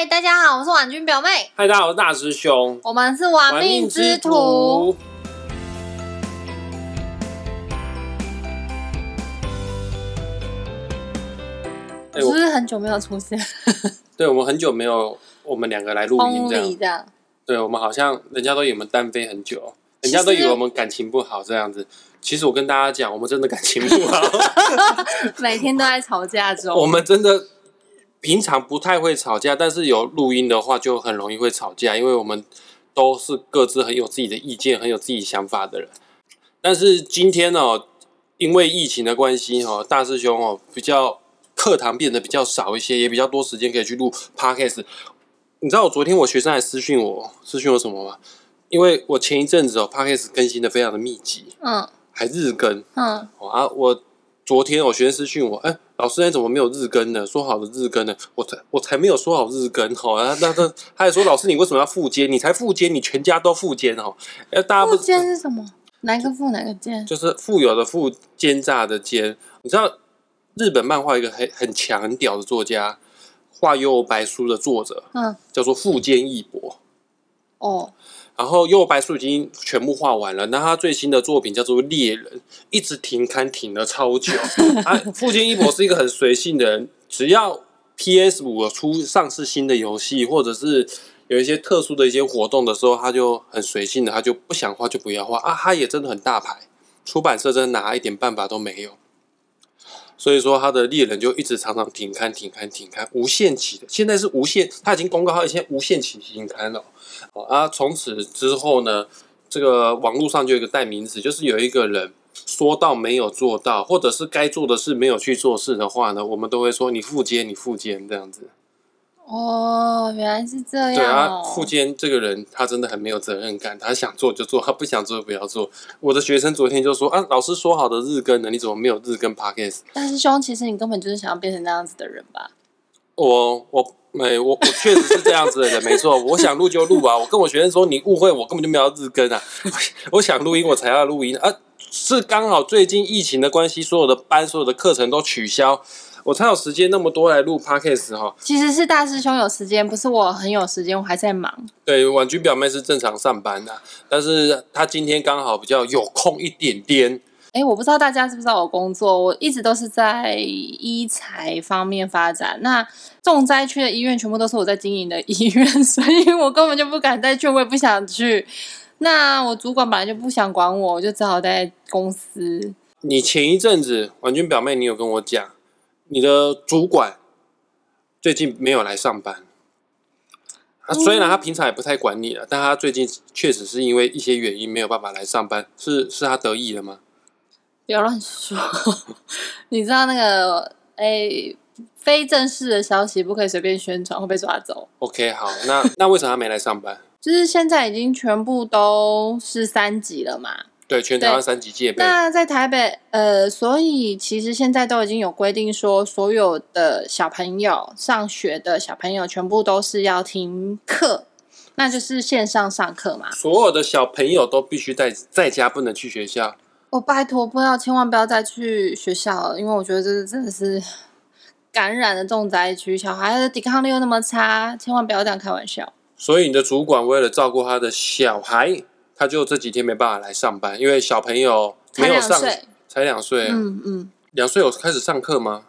嗨，大家好，我是婉君表妹，嗨，大家好，我是大师兄，我们是玩命之徒。。哎、是不是很久没有出现？对我们很久没有我们两个来录音这样，对我们好像人家都以为我们单飞很久，人家都以为我们感情不好这样子。其实我跟大家讲，我们真的感情不好，每天都在吵架中。我们真的平常不太会吵架，但是有录音的话就很容易会吵架，因为我们都是各自很有自己的意见、很有自己想法的人。但是今天哦，因为疫情的关系哦，大师兄哦比较课堂变得比较少一些，也比较多时间可以去录 podcast。你知道我昨天我学生还私讯我，私讯我什么吗？因为我前一阵子哦 podcast 更新的非常的密集，嗯还日更。嗯，哦啊，我昨天我学生私讯我，哎、老师，你怎么没有日更呢？说好的日更呢？我才我才没有说好日更哦。那那那，他还说老师，你为什么要复监？你才复监，你全家都复监哦。哎，大家不附件是什么？哪一个富哪个奸？就是富有的富，奸诈的奸。你知道日本漫画一个很很强很屌的作家，画《幽白书》的作者嗯，叫做富坚义博。哦，然后《幽游白书》已经全部画完了，那他最新的作品叫做《猎人》，一直停刊停了超久。啊，富坚义博是一个很随性的人，只要 PS 五出上市新的游戏，或者是有一些特殊的一些活动的时候，他就很随性的，他就不想画就不要画啊。他也真的很大牌，出版社真的拿一点办法都没有。所以说，他的猎人就一直常常停刊、停刊、停刊，无限期的。现在是无限，他已经公告他现在无限期停刊了。哦啊，从此之后呢，这个网络上就有一个代名词，就是有一个人说到没有做到，或者是该做的事没有去做事的话呢，我们都会说你附肩，你附肩这样子。哦，原来是这样、哦。对啊，附肩这个人他真的很没有责任感，他想做就做，他不想做就不要做。我的学生昨天就说啊，老师说好的日更呢，你怎么没有日更 podcast？大师兄，其实你根本就是想要变成那样子的人吧？我我没我我确实是这样子的人，没错。我想录就录啊，我跟我学生说你误会我，根本就没有要日更啊。我想录音我才要录音啊，是刚好最近疫情的关系，所有的班所有的课程都取消，我才有时间那么多来录 podcast 哈。其实是大师兄有时间，不是我很有时间，我还在忙。对，婉君表妹是正常上班的，但是她今天刚好比较有空一点点。哎，我不知道大家知不知道我工作，我一直都是在医材方面发展。那重灾区的医院全部都是我在经营的医院，所以我根本就不敢再去，我也不想去。那我主管本来就不想管我，我就只好在公司。你前一阵子，婉君表妹，你有跟我讲，你的主管最近没有来上班。啊，虽然他平常也不太管你了，但他最近确实是因为一些原因没有办法来上班，是是他得意了吗？不要乱说，你知道那个哎，非正式的消息不可以随便宣传，会被抓走。OK，好，那那为什么他没来上班？就是现在已经全部都是三级了嘛，对，全台湾三级戒备，那在台北，呃，所以其实现在都已经有规定说，所有的小朋友上学的小朋友全部都是要停课，那就是线上上课嘛。所有的小朋友都必须在在家，不能去学校。我拜托，不要，千万不要再去学校了，因为我觉得这真的是 感染的重灾区，小孩的抵抗力又那么差，千万不要这样开玩笑。所以你的主管为了照顾他的小孩，他就这几天没办法来上班，因为小朋友才没有上，两岁，才两岁，嗯嗯，两岁有开始上课吗？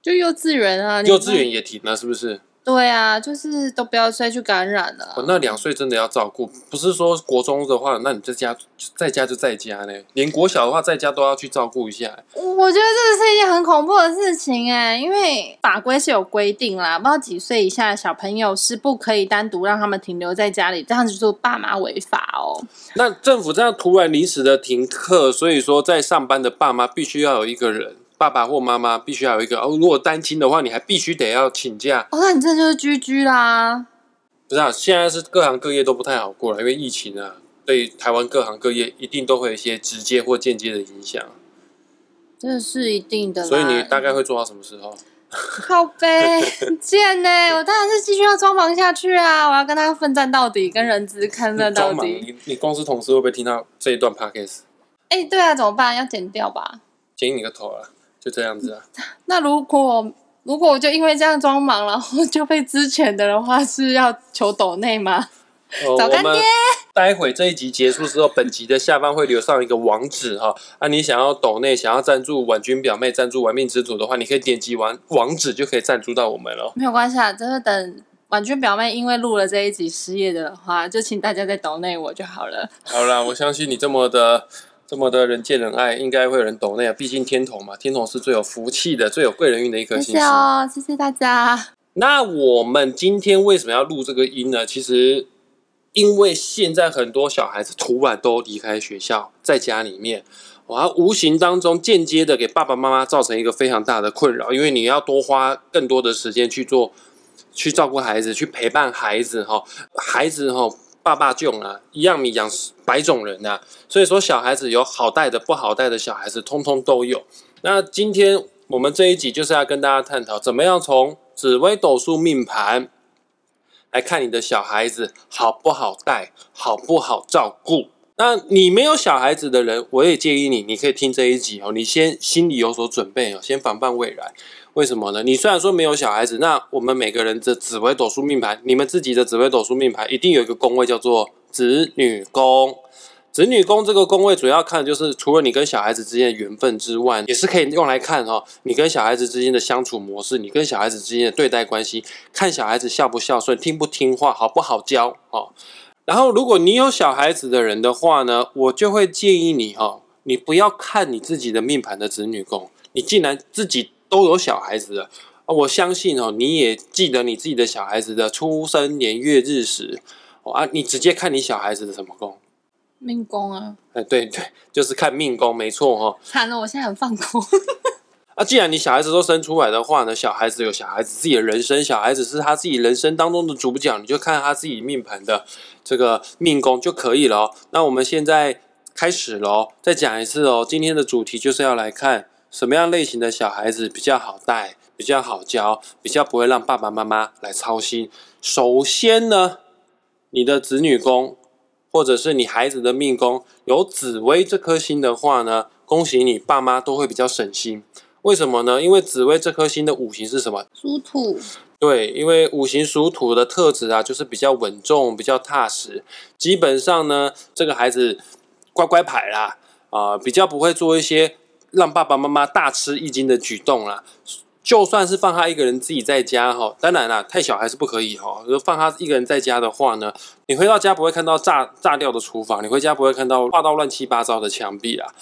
就幼稚园啊，幼稚园也停了，是不是？对啊，就是都不要再去感染了。哦，那两岁真的要照顾，不是说国中的话，那你在家在家就在家呢，连国小的话在家都要去照顾一下。我觉得这是一件很恐怖的事情哎，因为法规是有规定啦，不知道几岁以下的小朋友是不可以单独让他们停留在家里，这样子就是爸妈违法哦。那政府这样突然临时的停课，所以说在上班的爸妈必须要有一个人，爸爸或妈妈必须要有一个。哦，如果单亲的话，你还必须得要请假。哦，那你这就是居居啦。不是啊，现在是各行各业都不太好过了，因为疫情啊，对台湾各行各业一定都会有一些直接或间接的影响。这是一定的。所以你大概会做到什么时候？靠背 贱呢、我当然是继续要装忙下去啊！我要跟他奋战到底，跟人资抗战到，底。你你公司同事会不会听到这一段 podcast？哎、对啊，怎么办？要剪掉吧？剪你个头啊！就这样子啊。那如果如果我就因为这样装忙，然后就被之前的的话是要求抖内吗？呃找干爹待会这一集结束之后，本集的下方会留上一个网址哈。啊，你想要抖内，想要赞助婉君表妹、赞助玩命之徒的话，你可以点击完网址就可以赞助到我们了。没有关系啊，就是等婉君表妹因为录了这一集失业的话，就请大家再抖内我就好了。好啦，我相信你这么的。这么的人见人爱，应该会有人懂那啊！毕竟天童嘛，天童是最有福气的、最有贵人运的一颗谢星星。谢哦，谢谢大家。那我们今天为什么要录这个音呢？其实，因为现在很多小孩子突然都离开学校，在家里面，哇，无形当中间接的给爸爸妈妈造成一个非常大的困扰，因为你要多花更多的时间去做，去照顾孩子，去陪伴孩子哈，孩子哈。爸爸囧啊，一样米养百种人啊，所以说小孩子有好带的、不好带的小孩子，通通都有。那今天我们这一集就是要跟大家探讨，怎么样从紫微斗数命盘来看你的小孩子好不好带，好不好照顾。那你没有小孩子的人，我也建议你，你可以听这一集哦，你先心里有所准备哦，先防范未来。为什么呢？你虽然说没有小孩子，那我们每个人的紫微斗数命盘，你们自己的紫微斗数命盘一定有一个宫位叫做子女宫。子女宫这个宫位主要看的就是除了你跟小孩子之间的缘分之外，也是可以用来看哈、哦，你跟小孩子之间的相处模式，你跟小孩子之间的对待关系，看小孩子孝不孝顺，听不听话，好不好教哦。然后，如果你有小孩子的人的话呢，我就会建议你哈、哦，你不要看你自己的命盘的子女宫，你既然自己都有小孩子了，我相信哦，你也记得你自己的小孩子的出生年月日时哦啊，你直接看你小孩子的什么宫？命宫啊，哎，对对，就是看命宫，没错哈、哦。惨了，我现在很放空。啊，既然你小孩子都生出来的话呢，小孩子有小孩子自己的人生，小孩子是他自己人生当中的主角，你就看他自己命盘的这个命宫就可以了、哦。那我们现在开始喽，再讲一次哦。今天的主题就是要来看什么样类型的小孩子比较好带，比较好教，比较不会让爸爸妈妈来操心。首先呢，你的子女宫或者是你孩子的命宫有紫薇这颗星的话呢，恭喜你，爸妈都会比较省心。为什么呢？因为紫薇这颗星的五行是什么？属土，对，因为五行属土的特质啊，就是比较稳重、比较踏实。基本上呢，这个孩子乖乖牌啦，啊、比较不会做一些让爸爸妈妈大吃一惊的举动啦。就算是放他一个人自己在家哈，当然啦，太小还是不可以哈。就放他一个人在家的话呢，你回到家不会看到炸炸掉的厨房，你回家不会看到画到乱七八糟的墙壁啦。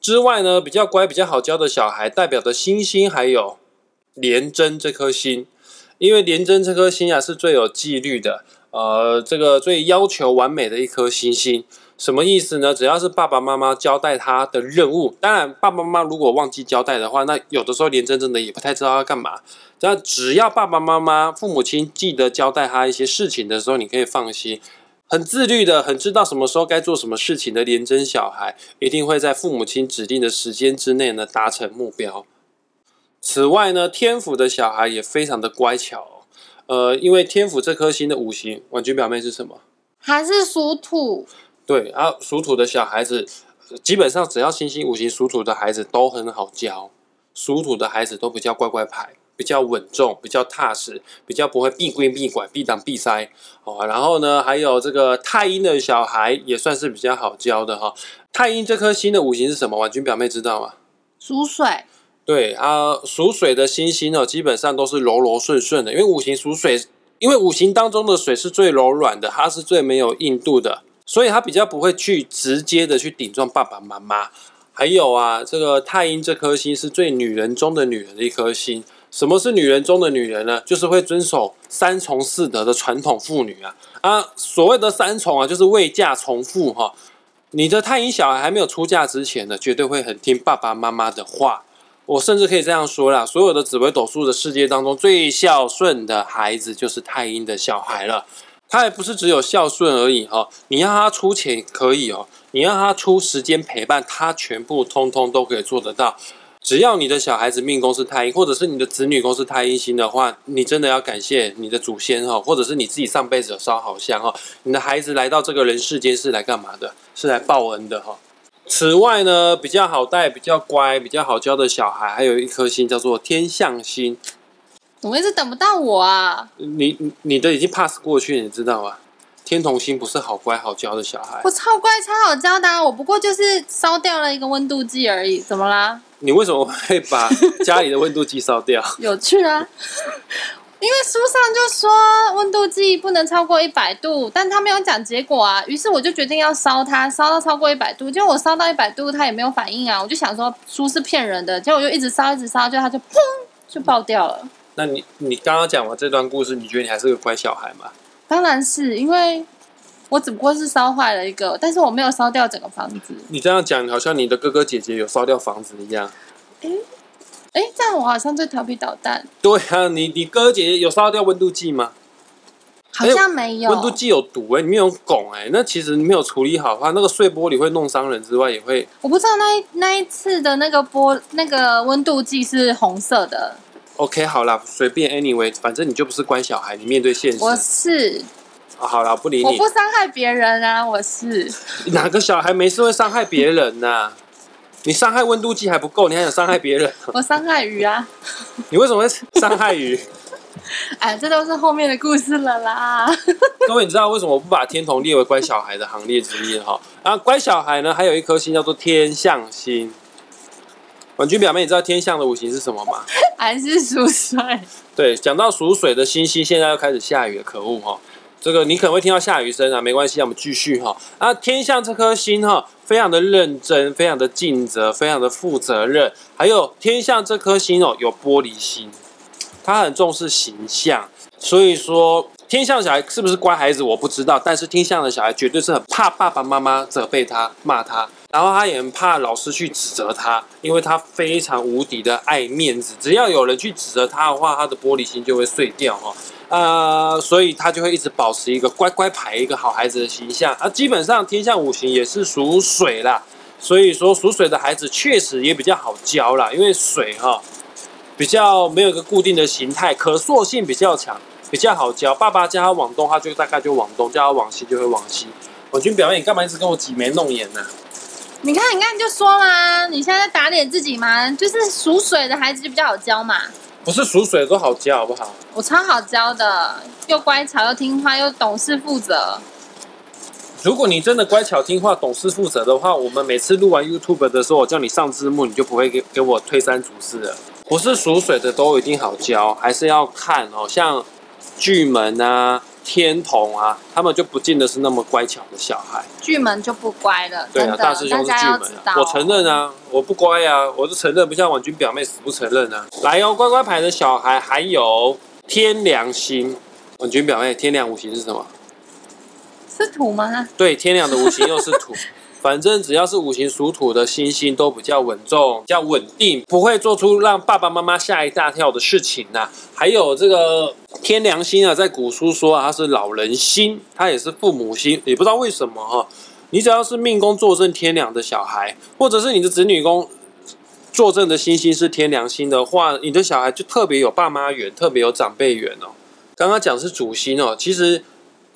之外呢，比较乖、比较好教的小孩，代表的星星还有廉贞这颗星，因为廉贞这颗星啊是最有纪律的，呃，这个最要求完美的一颗星星。什么意思呢？只要是爸爸妈妈交代他的任务，当然爸爸妈妈如果忘记交代的话，那有的时候连真真的也不太知道要干嘛。那只要爸爸妈妈、父母亲记得交代他一些事情的时候，你可以放心。很自律的，很知道什么时候该做什么事情的廉贞小孩，一定会在父母亲指定的时间之内呢达成目标。此外呢，天府的小孩也非常的乖巧、哦，呃，因为天府这颗星的五行，婉君表妹是什么？还是属土，对，啊，属土的小孩子，基本上只要星星五行属土的孩子都很好教，属土的孩子都比较乖乖牌。比较稳重，比较踏实，比较不会闭关闭拐、闭挡闭塞哦。然后呢，还有这个太阴的小孩也算是比较好教的哈、太阴这颗星的五行是什么？婉君表妹知道吗？属水，对啊，属水的星星哦，基本上都是柔柔顺顺的，因为五行属水，因为五行当中的水是最柔软的，它是最没有硬度的，所以他比较不会去直接的去顶撞爸爸妈妈。还有啊，这个太阴这颗星是最女人中的女人的一颗星。什么是女人中的女人呢？就是会遵守三从四德的传统妇女啊啊！所谓的三从啊，就是未嫁从父哈。你的太阴小孩还没有出嫁之前呢，绝对会很听爸爸妈妈的话。我甚至可以这样说啦，所有的紫微斗数的世界当中，最孝顺的孩子就是太阴的小孩了。他也不是只有孝顺而已哈，你让他出钱可以哦，你让他出时间陪伴，他全部通通都可以做得到。只要你的小孩子命宫是太阴，或者是你的子女宫是太阴星的话，你真的要感谢你的祖先哈，或者是你自己上辈子有烧好香哈。你的孩子来到这个人世间是来干嘛的？是来报恩的哈。此外呢，比较好带、比较乖、比较好教的小孩，还有一颗星叫做天象星。怎么一直等不到我啊？你你你的已经 pass 过去，你知道吗？天童星不是好乖好教的小孩我，超乖超好教的、啊，我不过就是烧掉了一个温度计而已，怎么啦？你为什么会把家里的温度计烧掉？有趣啊！因为书上就说温度计不能超过一百度，但他没有讲结果啊。于是我就决定要烧它，烧到超过一百度。结果我烧到一百度，它也没有反应啊。我就想说书是骗人的，结果我就一直烧，一直烧，就它就砰就爆掉了。那你你刚刚讲完这段故事，你觉得你还是个乖小孩吗？当然是因为我只不过是烧坏了一个，但是我没有烧掉整个房子。你这样讲，好像你的哥哥姐姐有烧掉房子一样。哎，这样我好像最调皮捣蛋，对啊，你你哥哥姐姐有烧掉温度计吗？好像没有。温度计有毒哎、你没有拱哎、那其实你没有处理好的话，那个碎玻璃会弄伤人之外，也会我不知道那一那一次的那个玻那个温度计是红色的，OK 好啦，随便 anyway，反正你就不是乖小孩，你面对现实。我是啊、好啦，不理你我不。伤害别人啊，我是哪个小孩没事会伤害别人呐、你伤害温度计还不够，你还想伤害别人？我伤害鱼啊！你为什么会伤害鱼？哎，这都是后面的故事了啦。各位，你知道为什么我不把天童列为乖小孩的行列之一哈？啊，乖小孩呢，还有一颗星叫做天象星。婉君表妹，你知道天象的五行是什么吗？还是属水，对，讲到属水的星星，现在又开始下雨了，可恶哈！这个你可能会听到下雨声啊，没关系，我们继续哈。啊，天象这颗星哈，非常的认真，非常的尽责，非常的负责任。还有天象这颗星哦，有玻璃心，他很重视形象，所以说天象小孩是不是乖孩子我不知道，但是天象的小孩绝对是很怕爸爸妈妈责备他、骂他，然后他也很怕老师去指责他，因为他非常无敌的爱面子，只要有人去指责他的话，他的玻璃心就会碎掉哈。呃，所以他就会一直保持一个乖乖牌、一个好孩子的形象。啊，基本上天象五行也是属水啦，所以说属水的孩子确实也比较好教啦，因为水哈比较没有一个固定的形态，可塑性比较强，比较好教。爸爸叫他往东，他就大概就往东；叫他往西，就会往西。我君表妹，你干嘛一直跟我挤眉弄眼呢、你看，你看，你就说啦，你现在在打脸自己吗？就是属水的孩子就比较好教嘛。不是属水的都好教，好不好？我超好教的，又乖巧又听话又懂事负责。如果你真的乖巧听话、懂事负责的话，我们每次录完 YouTube 的时候，我叫你上字幕，你就不会给给我推三阻四了。不是属水的都一定好教，还是要看哦。像巨门啊、天童啊，他们就不见得是那么乖巧的小孩。巨门就不乖了，对啊，大师兄是巨门啊，我承认。啊，我不乖啊，我是承认，不像婉君表妹死不承认啊。来哦，乖乖牌的小孩还有天良心。婉君表妹，天良五行是什么？是土吗？对，天良的五行又是土，反正只要是五行属土的星星都比较稳重、比较稳定，不会做出让爸爸妈妈吓一大跳的事情呐、还有这个天良星啊，在古书说啊，它是老人星，它也是父母星，也不知道为什么哈、你只要是命宫坐镇天良的小孩，或者是你的子女宫坐镇的星星是天良星的话，你的小孩就特别有爸妈缘，特别有长辈缘哦。刚刚讲是主星哦，其实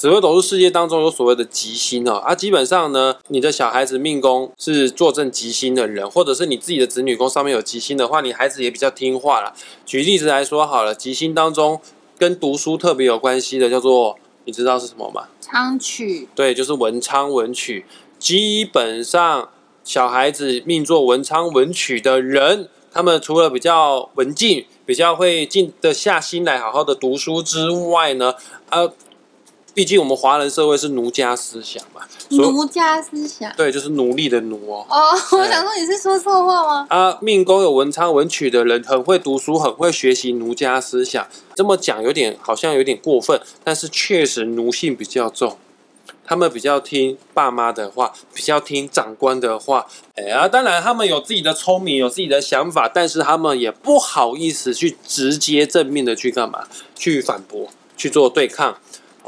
紫微斗数世界当中有所谓的吉星哦，啊，基本上呢，你的小孩子命宫是坐镇吉星的人，或者是你自己的子女宫上面有吉星的话，你孩子也比较听话啦。举例子来说好了，吉星当中跟读书特别有关系的叫做，你知道是什么吗？昌曲对，就是文昌文曲。基本上，小孩子命做文昌文曲的人，他们除了比较文静、比较会静得下心来好好的读书之外呢，呃，毕竟我们华人社会是奴家思想嘛，奴家思想。对，就是奴隶的奴哦。哦，我想说你是说错话吗？啊，命宫有文昌文曲的人，很会读书，很会学习奴家思想。这么讲有点好像有点过分，但是确实奴性比较重，他们比较听爸妈的话，比较听长官的话。哎呀，当然他们有自己的聪明，有自己的想法，但是他们也不好意思去直接正面的去干嘛，去反驳，去做对抗。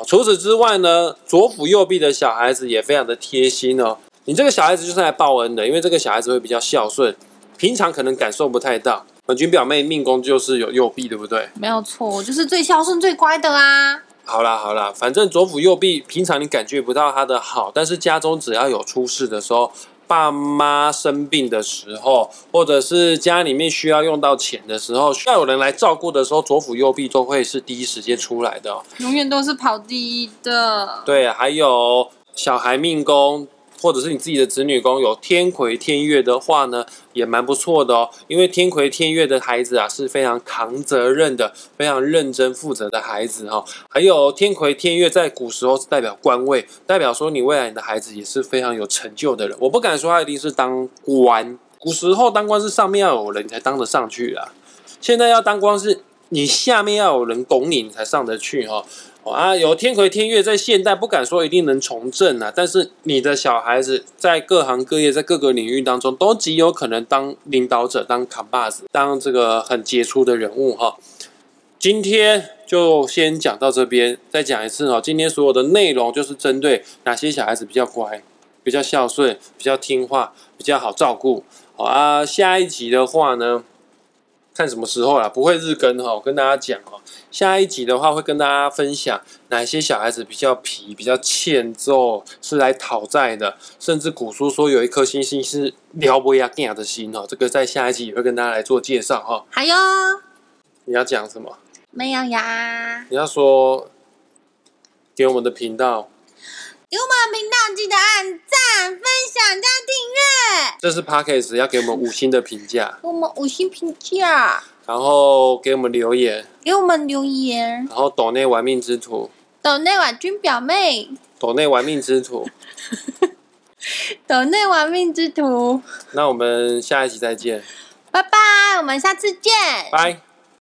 啊，除此之外呢，左辅右弼的小孩子也非常的贴心哦。你这个小孩子就是来报恩的，因为这个小孩子会比较孝顺，平常可能感受不太到。本君表妹命宫就是有右臂，对不对？没有错，我就是最孝顺、最乖的啊。好啦好啦，反正左辅右弼，平常你感觉不到他的好，但是家中只要有出事的时候，爸妈生病的时候，或者是家里面需要用到钱的时候，需要有人来照顾的时候，左辅右弼都会是第一时间出来的哦。永远都是跑第一的。对，还有小孩命宫，或者是你自己的子女宫有天魁天月的话呢，也蛮不错的哦。因为天魁天月的孩子啊是非常扛责任的，非常认真负责的孩子哈、还有天魁天月在古时候是代表官位，代表说你未来你的孩子也是非常有成就的人。我不敢说他一定是当官，古时候当官是上面要有人才当得上去啊，现在要当官是你下面要有人拱你，你才上得去哈、啊，有天魁天月在现代不敢说一定能从政啊，但是你的小孩子在各行各业，在各个领域当中，都极有可能当领导者、当扛把子、当这个很杰出的人物哈。今天就先讲到这边，再讲一次哦。今天所有的内容就是针对哪些小孩子比较乖、比较孝顺、比较听话、比较好照顾。好啊，下一集的话呢，看什么时候啦，不会日更哈。我跟大家讲哦，下一集的话会跟大家分享哪些小孩子比较皮、比较欠揍，是来讨债的，甚至古书说有一颗星星是撩不亚亚的心哦。这个在下一集也会跟大家来做介绍哈。还有你要讲什么？没有呀？你要说给我们的频道，给我们频道记得按赞、分享加订阅，这是 Podcast 要给我们五星的评价，给我们五星评价，然后给我们留言，给我们留言。然后抖内玩命之徒，抖内婉君表妹，抖内玩命之徒。抖内玩命之徒，那我们下一集再见，拜拜，我们下次见。拜。